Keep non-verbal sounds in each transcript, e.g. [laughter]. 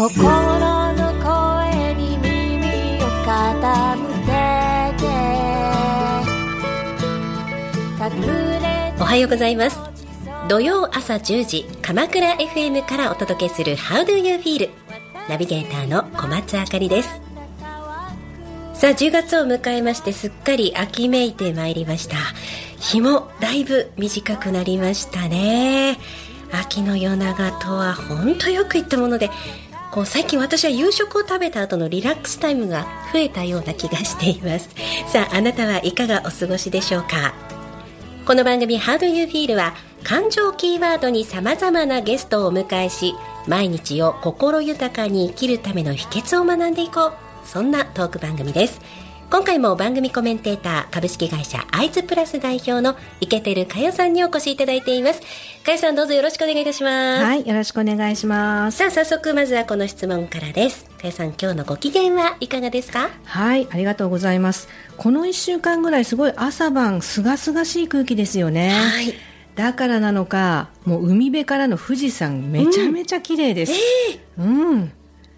心の声に耳を傾けて。おはようございます。土曜朝10時鎌倉 FM からお届けする How do you feel? ナビゲーターの小松あかりです。さあ10月を迎えましてすっかり秋めいてまいりました。日もだいぶ短くなりましたね。秋の夜長とは本当よく言ったものでこう最近私は夕食を食べた後のリラックスタイムが増えたような気がしています。[laughs] さああなたはいかがお過ごしでしょうか？この番組 How do you feel は感情キーワードに様々なゲストをお迎えし毎日を心豊かに生きるための秘訣を学んでいこう。そんなトーク番組です。今回も番組コメンテーター株式会社アイズプラス代表の池照佳代さんにお越しいただいています。佳代さんどうぞよろしくお願いいたします。はいよろしくお願いします。さあ早速まずはこの質問からです。佳代さん今日のご機嫌はいかがですか？はいありがとうございます。この1週間ぐらいすごい朝晩すがすがしい空気ですよね。はい。だからなのかもう海辺からの富士山めちゃめちゃ綺麗です、うん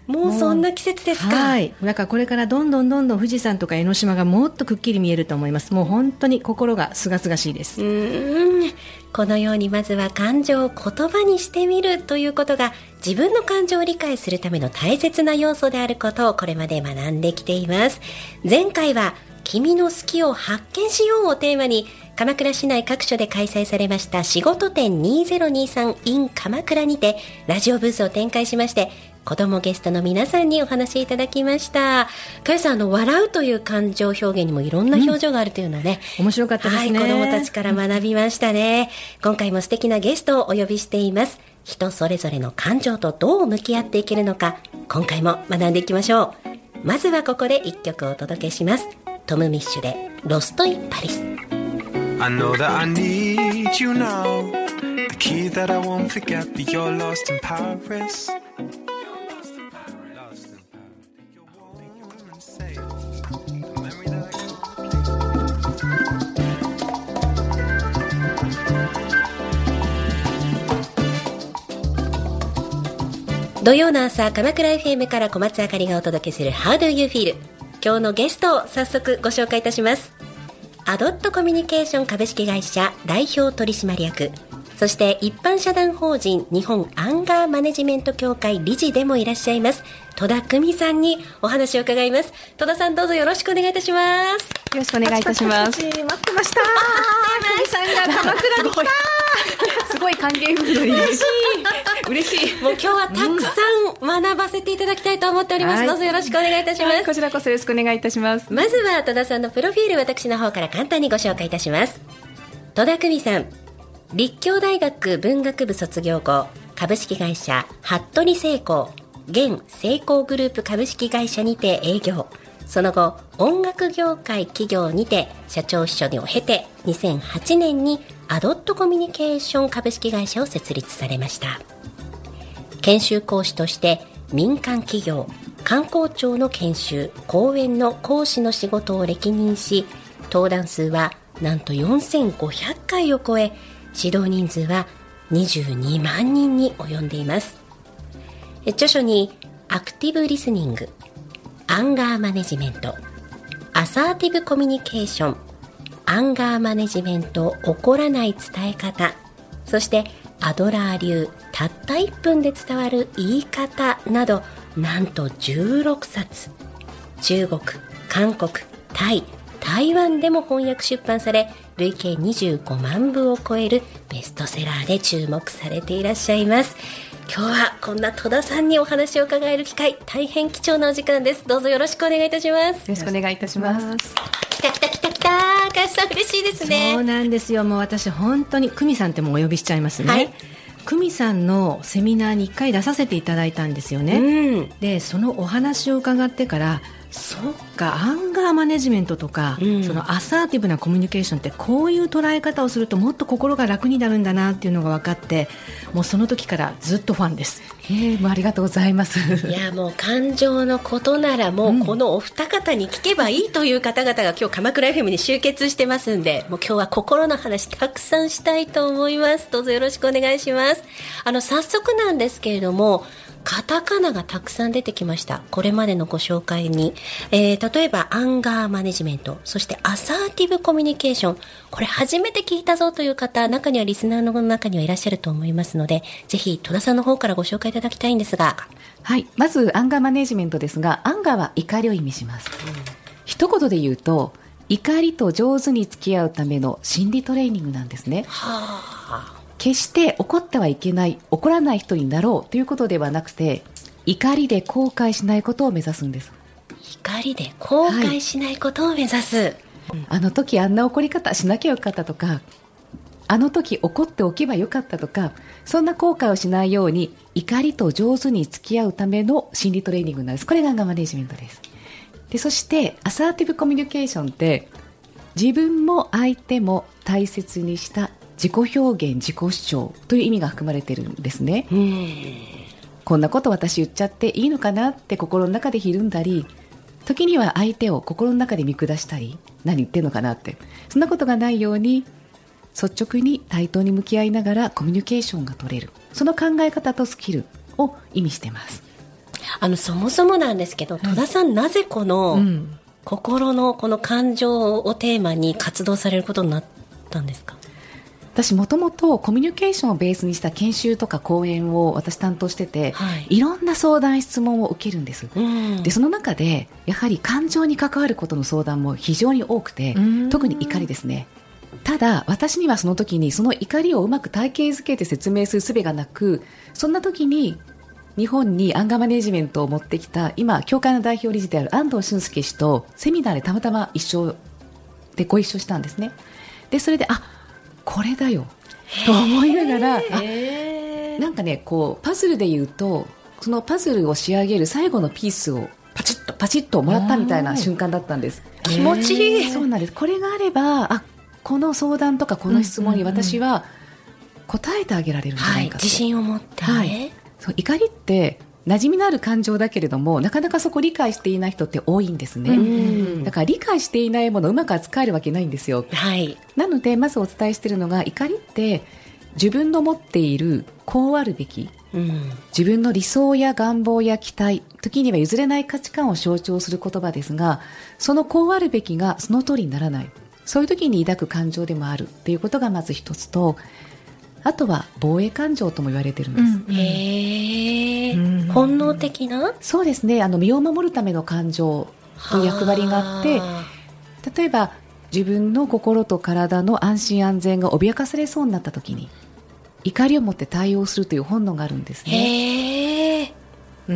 もうそんな季節ですか。はい。だからこれからどんどんどんどん富士山とか江ノ島がもっとくっきり見えると思います。もう本当に心がすがすがしいです。うーん。このようにまずは感情を言葉にしてみるということが自分の感情を理解するための大切な要素であることをこれまで学んできています。前回は君の好きを発見しようをテーマに鎌倉市内各所で開催されました仕事展 2023in 鎌倉にてラジオブースを展開しまして子供ゲストの皆さんにお話しいただきました。かよさん、あの、笑うという感情表現にもいろんな表情があるというのはね、面白かったですねはい、子供たちから学びましたね。今回も素敵なゲストをお呼びしています。人それぞれの感情とどう向き合っていけるのか、今回も学んでいきましょう。まずはここで一曲お届けします。トム・ミッシュで、ロスト・イン・パリス。I know that I need you now. The key that I won't forget that you're lost in Paris. Lost in Paris. You're warm and safe. The memory that I can't 土曜の朝、鎌倉 FM から小松あかりがお届けする How do you feel? 今日のゲストを早速ご紹介いたします。アドットコミュニケーション株式会社代表取締役、そして一般社団法人日本アンガーマネジメント協会理事でもいらっしゃいます、戸田久美さんにお話を伺います。戸田さんどうぞよろしくお願いいたします。よろしくお願いいたします。待ってました久美さんが鎌倉に来たすごい歓迎ムードに嬉しい。嬉しい。もう今日はたくさん学ばせていただきたいと思っております。はいどうぞよろしくお願いいたします。はいこちらこそよろしくお願いいたします。まずは戸田さんのプロフィール私の方から簡単にご紹介いたします戸田久美さん立教大学文学部卒業後株式会社服部製鋼現成功グループ株式会社にて営業。その後音楽業界企業にて社長秘書を経て2008年にアドットコミュニケーション株式会社を設立されました。研修講師として民間企業観光庁の研修講演の講師の仕事を歴任し登壇数はなんと4500回を超え指導人数は22万人に及んでいます。著書にアクティブリスニングアンガーマネジメントアサーティブコミュニケーションアンガーマネジメント怒らない伝え方そしてアドラー流たった1分で伝わる言い方などなんと16冊。中国韓国タイ台湾でも翻訳出版され累計25万部を超えるベストセラーで注目されていらっしゃいます。今日はこんな戸田さんにお話を伺える機会大変貴重なお時間ですどうぞよろしくお願いいたしますよろしくお願いいたします。来た来た来た来たかしさん嬉しいですねそうなんですよもう私本当に久美さんってもうお呼びしちゃいますね、はい久美さんのセミナーに1回出させていただいたんですよね、うんでそのお話を伺ってからそっかアンガーマネジメントとか、うん。そのアサーティブなコミュニケーションってこういう捉え方をするともっと心が楽になるんだなっていうのが分かってもうその時からずっとファンです。ええもうありがとうございます。いやもう感情のことならもうこのお二方に聞けばいいという方々が今日鎌倉 FM に集結してますんでもう今日は心の話たくさんしたいと思います。どうぞよろしくお願いします。あの早速なんですけれどもカタカナがたくさん出てきました。これまでのご紹介に。えー、例えば、アンガーマネジメント、そしてアサーティブコミュニケーション。これ初めて聞いたぞという方、中にはリスナーの中にはいらっしゃると思いますので、ぜひ戸田さんの方からご紹介いただきたいんですが。はい。まず、アンガーマネジメントですが、アンガーは怒りを意味します。一言で言うと、怒りと上手に付き合うための心理トレーニングなんですね。決して怒ってはいけない、怒らない人になろうということではなくて、怒りで後悔しないことを目指すんです。怒りで後悔しないことを目指す。あの時あんな怒り方しなきゃよかったとか、あの時怒っておけばよかったとか、そんな後悔をしないように、怒りと上手に付き合うための心理トレーニングなんです。これがアンガーマネジメントです。で、そして、アサーティブコミュニケーションって、自分も相手も大切にした自己表現、自己主張という意味が含まれてるんですね。こんなこと私言っちゃっていいのかなって心の中でひるんだり、時には相手を心の中で見下したり、何言ってんのかなって。そんなことがないように、率直に対等に向き合いながらコミュニケーションが取れる。その考え方とスキルを意味してます。あの、そもそもなんですけど、戸田さん、なぜこの、うん心のこの感情をテーマに活動されることになったんですか？私もともとコミュニケーションをベースにした研修とか講演を私担当してて、はい。い、ろんな相談質問を受けるんです。うん。でその中でやはり感情に関わることの相談も非常に多くてうん。特に怒りですね。ただ私にはその時にその怒りをうまく体系づけて説明する術がなくそんな時に日本にアンガーマネジメントを持ってきた今協会の代表理事である安藤俊介氏とセミナーでたまたま一緒でご一緒したんですね。でそれであこれだよと思いながらあなんかねこうパズルで言うとそのパズルを仕上げる最後のピースをパチッとパチッともらったみたいな瞬間だったんです。気持ちいい。そうなんです。これがあればあこの相談とかこの質問に私は答えてあげられるんじゃはないいかと、自信を持ってね、はい。そう怒りって馴染みのある感情だけれどもなかなかそこ理解していない人って多いんですね、うん。だから理解していないものをうまく扱えるわけないんですよ。はい。なのでまずお伝えしているのが怒りって自分の持っているこうあるべきうん。自分の理想や願望や期待時には譲れない価値観を象徴する言葉ですがそのこうあるべきがその通りにならない。そういう時に抱く感情でもあるということがまず一つとあとは防衛感情とも言われてるんです、へえ、うん。本能的な？そうですね。あの身を守るための感情という役割があっては例えば自分の心と体の安心安全が脅かされそうになった時に怒りを持って対応するという本能があるんですあね。と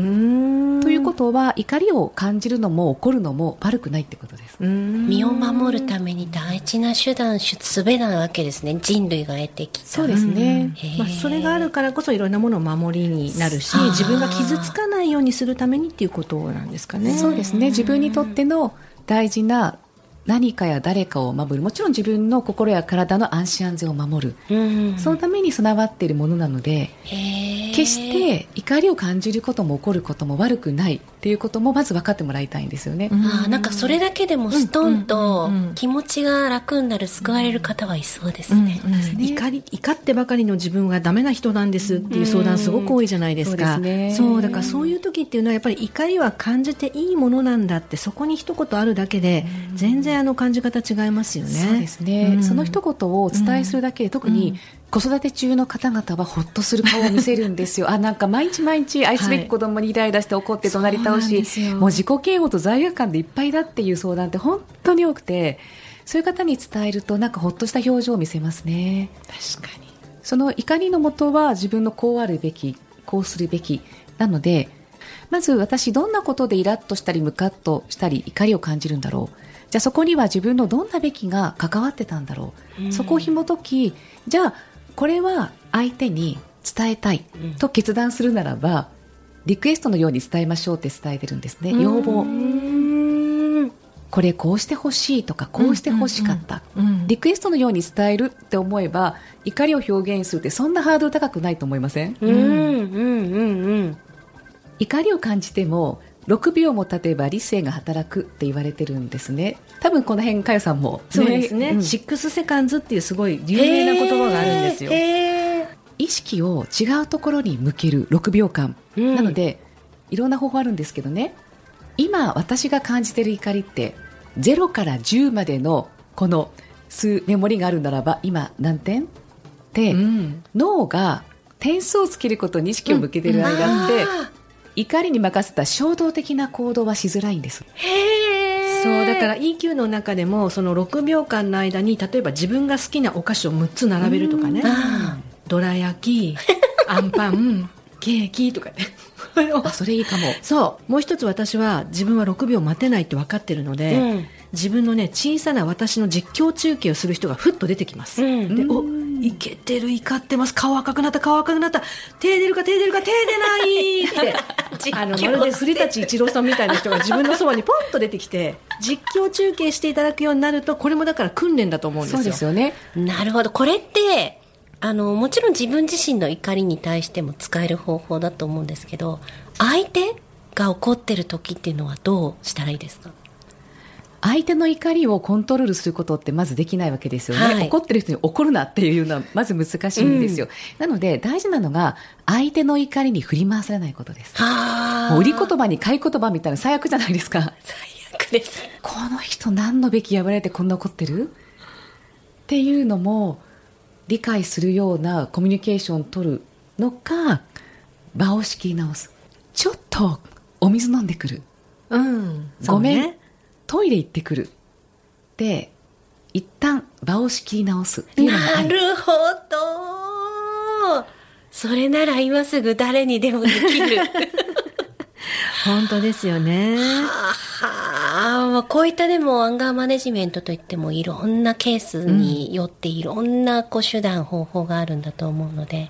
いうことは怒りを感じるのも怒るのも悪くないってことです。うん身を守るために大事な手段術なわけですね人類が得てきたそうですね。まあ、それがあるからこそいろんなものを守りになるし自分が傷つかないようにするためにっていうことなんですかね。そうですね。自分にとっての大事な何かや誰かを守る。もちろん自分の心や体の安心安全を守る。うんそのために備わっているものなので、へー決して怒りを感じることも起こることも悪くないっていうこともまず分かってもらいたいんですよね。あーなんかそれだけでもストンとうんうんうん気持ちが楽になる救われる方はいそうですうんね、うん。怒り怒ってばかりの自分がダメな人なんですっていう相談すごく多いじゃないですか、そうですね。そうだからそういう時っていうのはやっぱり怒りは感じていいものなんだってそこに一言あるだけで全然あの感じ方違いますよね。そうですね、うん。その一言をお伝えするだけで、特に子育て中の方々はほっとする顔を見せるんですよ。あなんか毎日毎日愛すべき子供にイライラして怒って怒鳴り倒し、すよ。もう自己嫌悪と罪悪感でいっぱいだっていう相談って本当に多くてそういう方に伝えるとなんかほっとした表情を見せますね。確かに。その怒りのもとは自分のこうあるべきこうするべきなのでまず私どんなことでイラッとしたりムカッとしたり怒りを感じるんだろう。じゃあそこには自分のどんなべきが関わってたんだろう、そこを紐解きじゃあこれは相手に伝えたいと決断するならば、リクエストのように伝えましょうって伝えてるんですね。要望。これこうしてほしいとかこうしてほしかった、うんうん。リクエストのように伝えるって思えば怒りを表現するってそんなハードル高くないと思いません、うんうんうんうん。怒りを感じても6秒も経てば理性が働くって言われてるんですね。多分この辺かよさんも、そうですね、うん。シックスセカンズっていうすごい有名な言葉があるんですよ、意識を違うところに向ける6秒間、うん。なのでいろんな方法あるんですけどね。今私が感じてる怒りって0から10までのこの数メモリがあるならば今何点？って、うん。脳が点数をつけることに意識を向けてる間って、あ怒りに任せた衝動的な行動はしづらいんです。そうだから EQ の中でもその6秒間の間に例えば自分が好きなお菓子を6つ並べるとかね。あどら焼き [laughs] あんパンケーキとか。ね [laughs] あそれいいかも。そう。もう一つ私は自分は6秒待てないって分かってるので、うん自分のね小さな私の実況中継をする人がふっと出てきます、うん。でおいけてる怒ってます。顔赤くなった顔赤くなった。手出るか手出るか手出ないって。[laughs] あのまるで古舘一郎さんみたいな人が自分のそばにポンと出てきて実況中継していただくようになるとこれもだから訓練だと思うんですよ。そうですよね。なるほど。これってあのもちろん自分自身の怒りに対しても使える方法だと思うんですけど相手が怒ってる時っていうのはどうしたらいいですか？相手の怒りをコントロールすることってまずできないわけですよね、はい。怒ってる人に怒るなっていうのはまず難しいんですよ、なので大事なのが相手の怒りに振り回されないことです。売り言葉に買い言葉みたいな最悪じゃないですか。最悪です。この人何のべき破られてこんな怒ってる？っていうのも理解するようなコミュニケーションを取るのか場を仕切り直す。ちょっとお水飲んでくる。うん。ごめん、トイレ行ってくる。で一旦場を仕切り直す。っていうのがあるなるほど。それなら今すぐ誰にでもできる。[laughs] 本当ですよね。はあ、こういったでもアンガーマネジメントといってもいろんなケースによっていろんなこう手段方法があるんだと思うので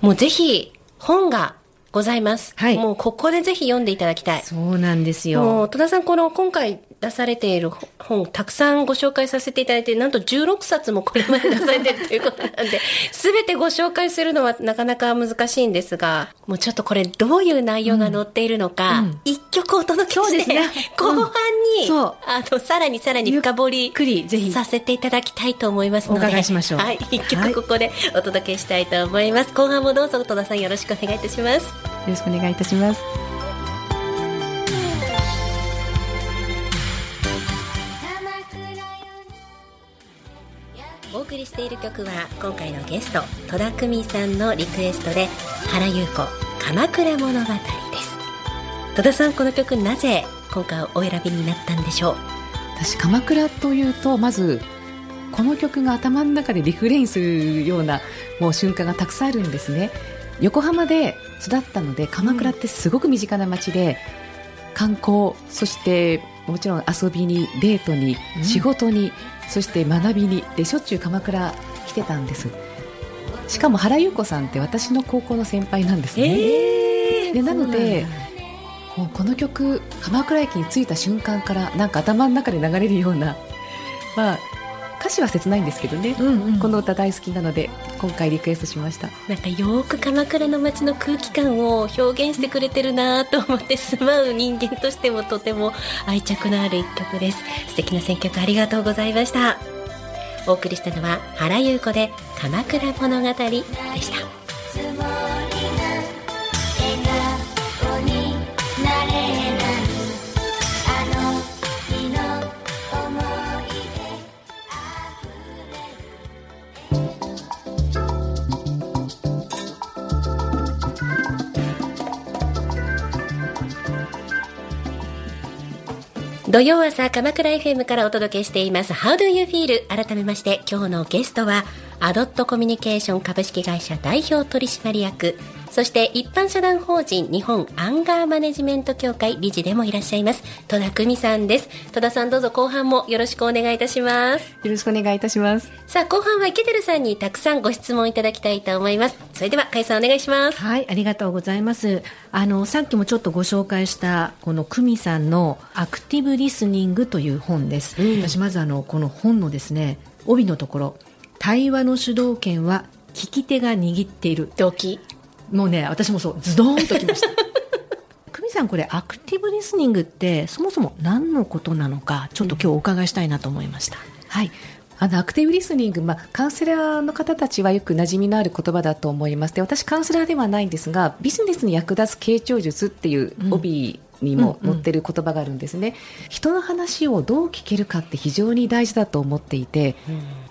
もうぜひ本がございます、はい。もうここでぜひ読んでいただきたい。そうなんですもよう戸田さんこの今回出されている本たくさんご紹介させていただいてなんと16冊もこれまで出されてるということなんで [laughs] 全てご紹介するのはなかなか難しいんですがもうちょっとこれどういう内容が載っているのか、一曲お届けして、ですね。後半に、そう。あのさらにさらに深掘りくりぜひさせていただきたいと思いますのでお伺いしましょう。はい、一はい曲ここでお届けしたいと思います、後半もどうぞ戸田さんよろしくお願いいたします。よろしくお願いいたします。お送りしている曲は今回のゲスト戸田久美さんのリクエストで原優子鎌倉物語です。戸田さんこの曲なぜ今回お選びになったんでしょう？私鎌倉というとまずこの曲が頭の中でリフレインするようなもう瞬間がたくさんあるんですね横浜で育ったので鎌倉ってすごく身近な街で、観光そしてもちろん遊びにデートに、うん。仕事にそして学びにでしょっちゅう鎌倉来てたんです。しかも原優子さんって私の高校の先輩なんですね、でなのでもうこの曲鎌倉駅に着いた瞬間からなんか頭の中で流れるようなまあ歌詞は切ないんですけどね、うんうん。この歌大好きなので今回リクエストしました。なんかよーく鎌倉の街の空気感を表現してくれてるなと思って住まう人間としてもとても愛着のある一曲です。素敵な選曲ありがとうございました。お送りしたのは原優子で鎌倉物語でした土曜朝鎌倉 FM からお届けしています How do you feel? 改めまして今日のゲストはアドットコミュニケーション株式会社代表取締役そして一般社団法人日本アンガーマネジメント協会理事でもいらっしゃいます。戸田久美さんです。戸田さんどうぞ後半もよろしくお願いいたします。よろしくお願いいたします。さあ後半は池てるさんにたくさんご質問いただきたいと思います。それでは甲斐さんお願いします。はい、ありがとうございます。あのさっきもちょっとご紹介したこの久美さんのアクティブリスニングという本です。私まずあのこの本のですね帯のところ対話の主導権は聞き手が握っている。動機もうね私もそうズドーンときました。[laughs] 久美さんこれアクティブリスニングってそもそも何のことなのかちょっと今日お伺いしたいなと思いました。はい。あのアクティブリスニング、まあ、カウンセラーの方たちはよく馴染みのある言葉だと思います。で私カウンセラーではないんですがビジネスに役立つ傾聴術っていう帯にも載ってる言葉があるんですね、人の話をどう聞けるかって非常に大事だと思っていて、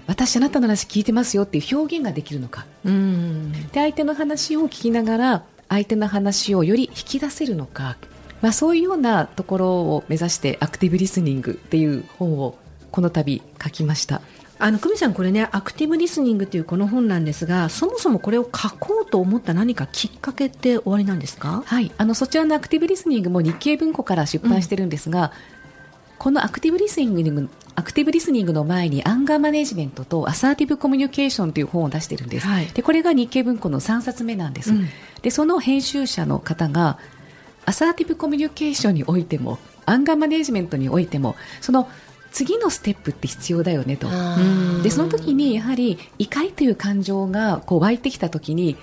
私あなたの話聞いてますよっていう表現ができるのか。うん。で相手の話を聞きながら相手の話をより引き出せるのか、まあ、そういうようなところを目指してアクティブリスニングっていう本をこの度書きました。あの久美さんこれねアクティブリスニングというこの本なんですがそもそもこれを書こうと思った何かきっかけって終わりなんですか？はい、あのそちらのアクティブリスニングも日経文庫から出版してるんですが、このアクティブリスニングアクティブリスニングの前にアンガーマネジメントとアサーティブコミュニケーションという本を出してるんです、はい。でこれが日経文庫の3冊目なんです、うん。でその編集者の方がアサーティブコミュニケーションにおいてもアンガーマネジメントにおいてもその次のステップって必要だよねと。でその時にやはり怒りという感情がこう湧いてきた時に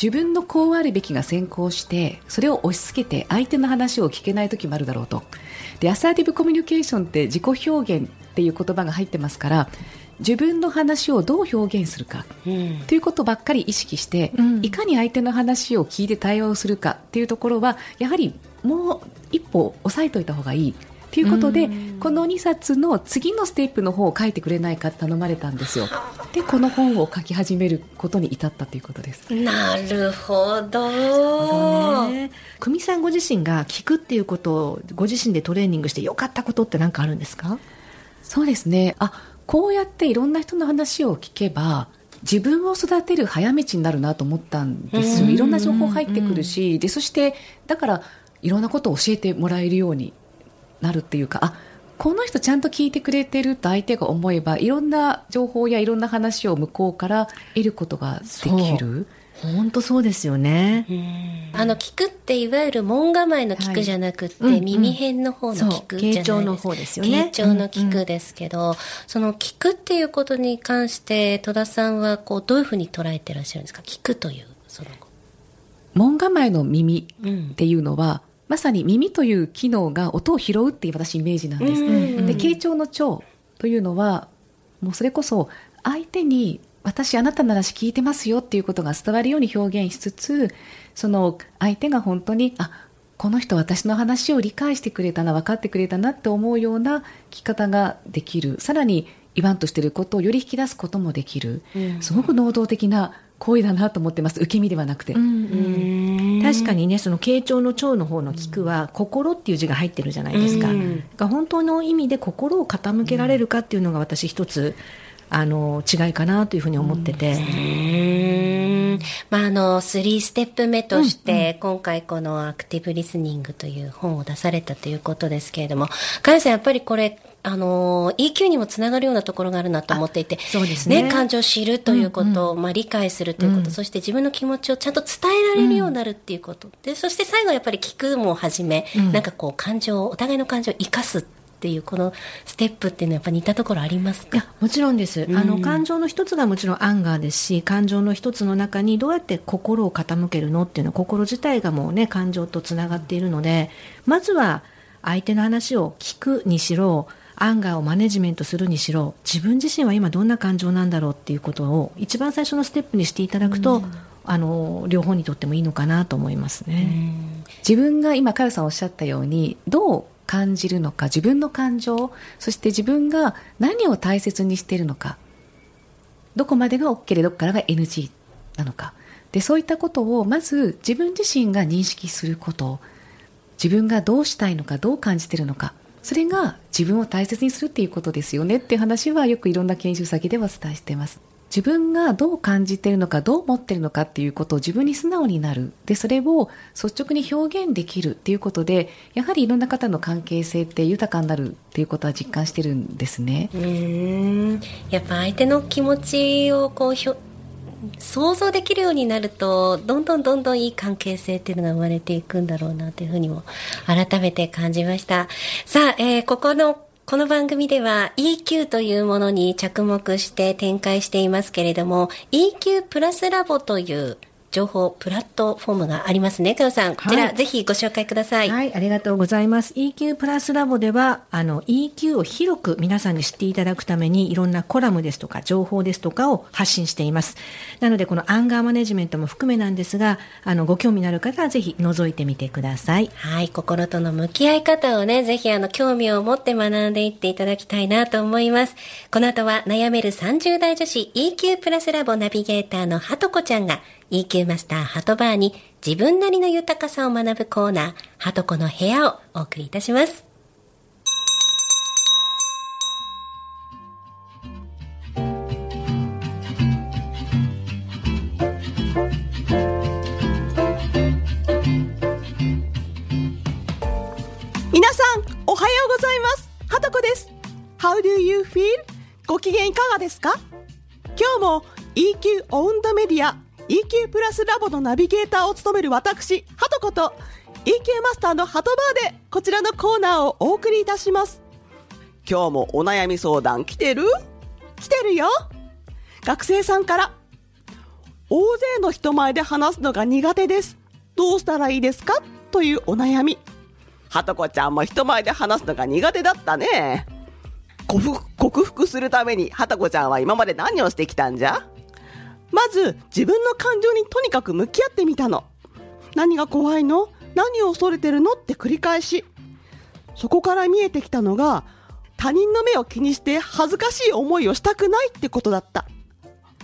自分のこうあるべきが先行してそれを押し付けて相手の話を聞けない時もあるだろうと。でアサーティブコミュニケーションって自己表現っていう言葉が入ってますから自分の話をどう表現するかうん。ということばっかり意識して、うん。いかに相手の話を聞いて対話をするかっていうところはやはりもう一歩押さえておいた方がいいということで、この2冊の次のステップの方を書いてくれないか頼まれたんですよ。でこの本を書き始めることに至ったということです。なるほど。ね。久美さんご自身が聞くっていうことをご自身でトレーニングしてよかったことって何かあるんですか？そうですね。あこうやっていろんな人の話を聞けば自分を育てる早道になるなと思ったんですよ。いろんな情報入ってくるしでそしてだからいろんなことを教えてもらえるようになるっていうかあこの人ちゃんと聞いてくれてると相手が思えばいろんな情報やいろんな話を向こうから得ることができる？本当そうですよね、あの聞くっていわゆる門構えの聞くじゃなくって、はいうんうん。耳辺の方の聞くじゃないですか。の方ですよね。傾聴の聞くですけど、その聞くっていうことに関して戸田さんはこうどういうふうに捉えてらっしゃるんですか？聞くというその門構えの耳うんっていうのは、まさに耳という機能が音を拾うっていう私イメージなんです、うんで傾聴の聴というのはもうそれこそ相手に私あなたの話聞いてますよっていうことが伝わるように表現しつつその相手が本当にあこの人私の話を理解してくれたな分かってくれたなって思うような聞き方ができる。さらに言わんとしていることをより引き出すこともできる、うん。すごく能動的な行為だなと思ってます。受け身ではなくて、確かにねその傾聴の聴の方の聞くは、心っていう字が入ってるじゃないですか,、うん。が本当の意味で心を傾けられるかっていうのが私一つあの違いかなというふうに思ってて、うー。んまあ、あの、3ステップ目として、今回このアクティブリスニングという本を出されたということですけれども、かやさんやっぱりこれ、あの、EQ にもつながるようなところがあるなと思っていて、そうですね。感情を知るということ、まあ理解するということ、そして自分の気持ちをちゃんと伝えられるようになるっていうこと。で、そして最後はやっぱり聞くもはじめ、なんかこう感情を、お互いの感情を生かすっていう、このステップっていうのはやっぱ似たところありますか？いやもちろんです、うん。あの感情の一つがもちろんアンガーですし感情の一つの中にどうやって心を傾けるのっていうのは心自体がもうね感情とつながっているのでまずは相手の話を聞くにしろアンガーをマネジメントするにしろ自分自身は今どんな感情なんだろうっていうことを一番最初のステップにしていただくと、あの両方にとってもいいのかなと思いますね。自分が今、かよさんおっしゃったように、どう感じるのか、自分の感情、そして自分が何を大切にしているのか、どこまでが OK でどこからが NG なのか。で、そういったことを、まず自分自身が認識すること、自分がどうしたいのか、どう感じているのか、それが自分を大切にするっていうことですよねっていう話はよくいろんな研修先ではお伝えしています。自分がどう感じているのかどう思っているのかっていうことを自分に素直になるでそれを率直に表現できるっていうことでやはりいろんな方の関係性って豊かになるっていうことは実感してるんですね。うーんやっぱ相手の気持ちをこうひょ想像できるようになるとどんどんどんどんいい関係性っていうのが生まれていくんだろうなというふうにも改めて感じました。さあ、えーここのこの番組では EQ というものに着目して展開していますけれども EQ プラスラボという情報プラットフォームがありますね、かよさん。こちら、はいぜひご紹介ください。はい、ありがとうございます。EQ プラスラボでは、あの、EQ を広く皆さんに知っていただくために、いろんなコラムですとか、情報ですとかを発信しています。なので、このアンガーマネジメントも含めなんですが、あの、ご興味のある方はぜひ覗いてみてください。はい、心との向き合い方をね、ぜひあの、興味を持って学んでいっていただきたいなと思います。この後は、悩める30代女子 EQ プラスラボナビゲーターのはとこちゃんが、EQ マスターハトバーに自分なりの豊かさを学ぶコーナー、はとこの部屋をお送りいたします。皆さん、おはようございます。はとこです。How do you feel? ご機嫌いかがですか？今日も EQ オウンドメディア EQ プラスラボのナビゲーターを務める私、はとこと EQ マスターのハトバーでこちらのコーナーをお送りいたします。今日もお悩み相談来てる？来てるよ学生さんから大勢の人前で話すのが苦手です。どうしたらいいですか？というお悩み。はとこちゃんも人前で話すのが苦手だったね。克服するために、はたこちゃんは今まで何をしてきたんじゃ？まず、自分の感情にとにかく向き合ってみたの。何が怖いの？何を恐れてるの？って繰り返し。そこから見えてきたのが、他人の目を気にして恥ずかしい思いをしたくないってことだった。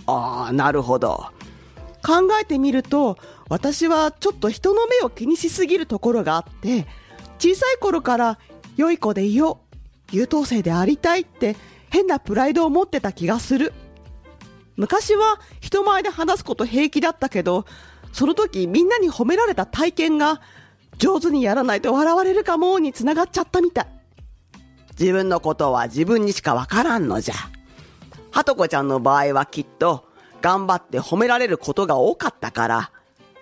ああ、なるほど。考えてみると、私はちょっと人の目を気にしすぎるところがあって、小さい頃から良い子でいよう、優等生でありたいって変なプライドを持ってた気がする。昔は人前で話すこと平気だったけど、その時みんなに褒められた体験が上手にやらないと笑われるかもに繋がっちゃったみたい。自分のことは自分にしかわからんのじゃ。はとこちゃんの場合はきっと頑張って褒められることが多かったから、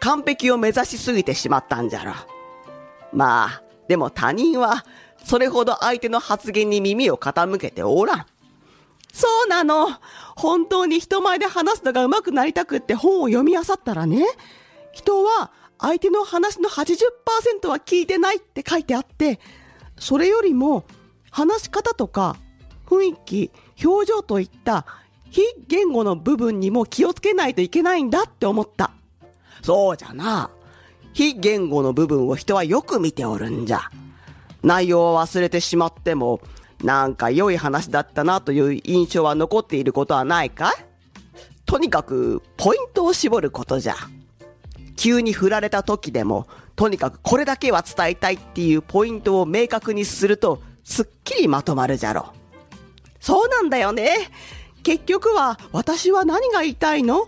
完璧を目指しすぎてしまったんじゃろ。まあ、でも他人はそれほど相手の発言に耳を傾けておらん。そうなの。本当に人前で話すのが上手くなりたくって本を読み漁ったらね、人は相手の話の80%は聞いてないって書いてあって、それよりも話し方とか雰囲気、表情といった非言語の部分にも気をつけないといけないんだって思った。そうじゃな。非言語の部分を人はよく見ておるんじゃ。内容を忘れてしまっても、なんか良い話だったなという印象は残っていることはないかとにかく、ポイントを絞ることじゃ。急に振られた時でも、とにかくこれだけは伝えたいっていうポイントを明確にすると、すっきりまとまるじゃろ。そうなんだよね。結局は、私は何が言いたいの？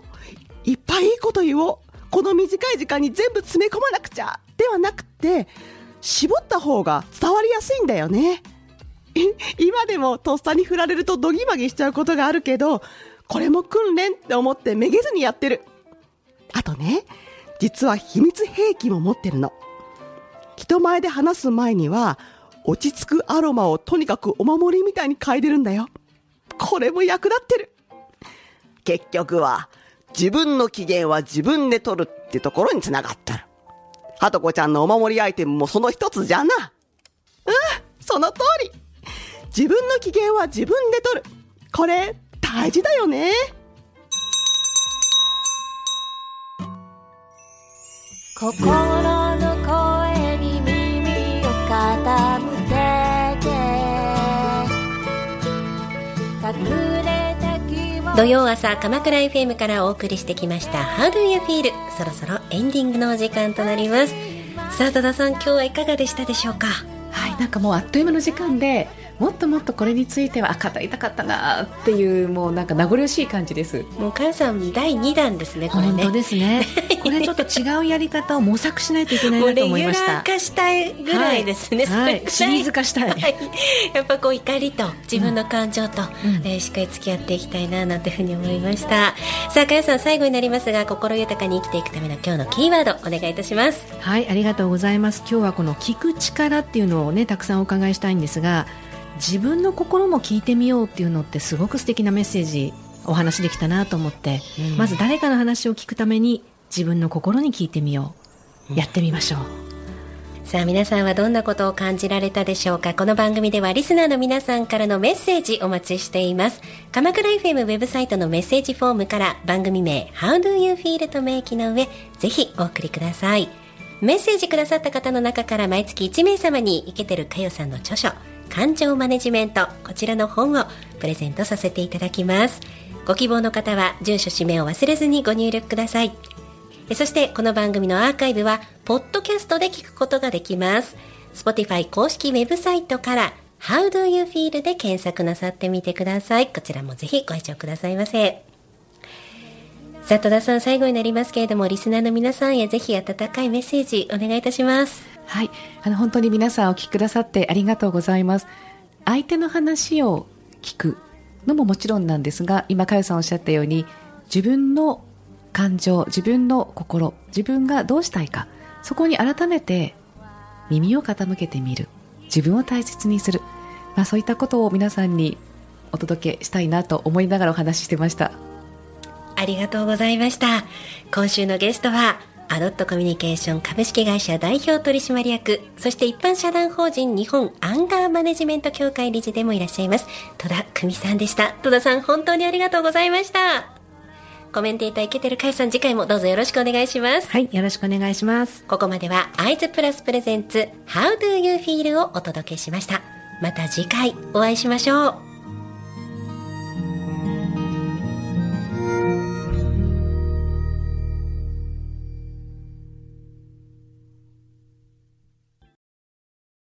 いっぱいいいこと言おう。この短い時間に全部詰め込まなくちゃ。ではなくて、絞った方が伝わりやすいんだよね。[laughs] 今でもとっさに振られるとドギマギしちゃうことがあるけど、これも訓練って思ってめげずにやってる。あとね、実は秘密兵器も持ってるの。人前で話す前には、落ち着くアロマをとにかくお守りみたいに嗅いでるんだよ。これも役立ってる。結局は、自分の機嫌は自分で取るってところにつながってる。はとこちゃんのお守りアイテムもその一つじゃな。うん、その通り。自分の機嫌は自分で取る。これ、大事だよね。心の声に耳を傾けて隠れ土曜朝鎌倉 FM からお送りしてきました「How do you feel?」そろそろエンディングのお時間となりますさあ戸田さん今日はいかがでしたでしょうか？はい、なんかもうあっという間の時間でもっともっとこれについてはあ語りたかったなっていうもうなんか名残惜しい感じです。もうかよさん第2弾ですねこれね。本当ですね。[laughs] これちょっと違うやり方を模索しないといけないなと思いました。化したいぐらいですね、はい。シリーズ化したい。はい。やっぱこう怒りと自分の感情と、えーしっかり付き合っていきたいななんていうふうに思いました。さあかよさん最後になりますが心豊かに生きていくための今日のキーワードお願いいたします。はい、ありがとうございます。今日はこの聞く力っていうのをね、たくさんお伺いしたいんですが、自分の心も聞いてみようっていうのってすごく素敵なメッセージお話できたなと思って、まず誰かの話を聞くために自分の心に聞いてみよう。やってみましょう。さあ皆さんはどんなことを感じられたでしょうか？この番組ではリスナーの皆さんからのメッセージお待ちしています。鎌倉 FM ウェブサイトのメッセージフォームから番組名 How do you feel と明記の上ぜひお送りください。メッセージくださった方の中から毎月1名様にイケてるかよさんの著書感情マネジメントこちらの本をプレゼントさせていただきます。ご希望の方は住所氏名を忘れずにご入力ください。そしてこの番組のアーカイブはポッドキャストで聞くことができます。Spotify 公式ウェブサイトから How do you feel で検索なさってみてください。こちらもぜひご視聴くださいませ。さあ戸田さん最後になりますけれどもリスナーの皆さんへぜひ温かいメッセージお願いいたします。はい、あの本当に皆さんお聞きくださってありがとうございます。相手の話を聞くのももちろんなんですが、今かよさんおっしゃったように、自分の感情、自分の心、自分がどうしたいか、そこに改めて耳を傾けてみる、自分を大切にする、まあそういったことを皆さんにお届けしたいなと思いながらお話ししてました。ありがとうございました今週のゲストはアドットコミュニケーション株式会社代表取締役そして一般社団法人日本アンガーマネジメント協会理事でもいらっしゃいます。戸田久美さんでした。戸田さん本当にありがとうございました。コメンテーターイケてるかいさん次回もどうぞよろしくお願いします。はいよろしくお願いします。ここまではアイズプラスプレゼンツ How do you feel をお届けしました。また次回お会いしましょう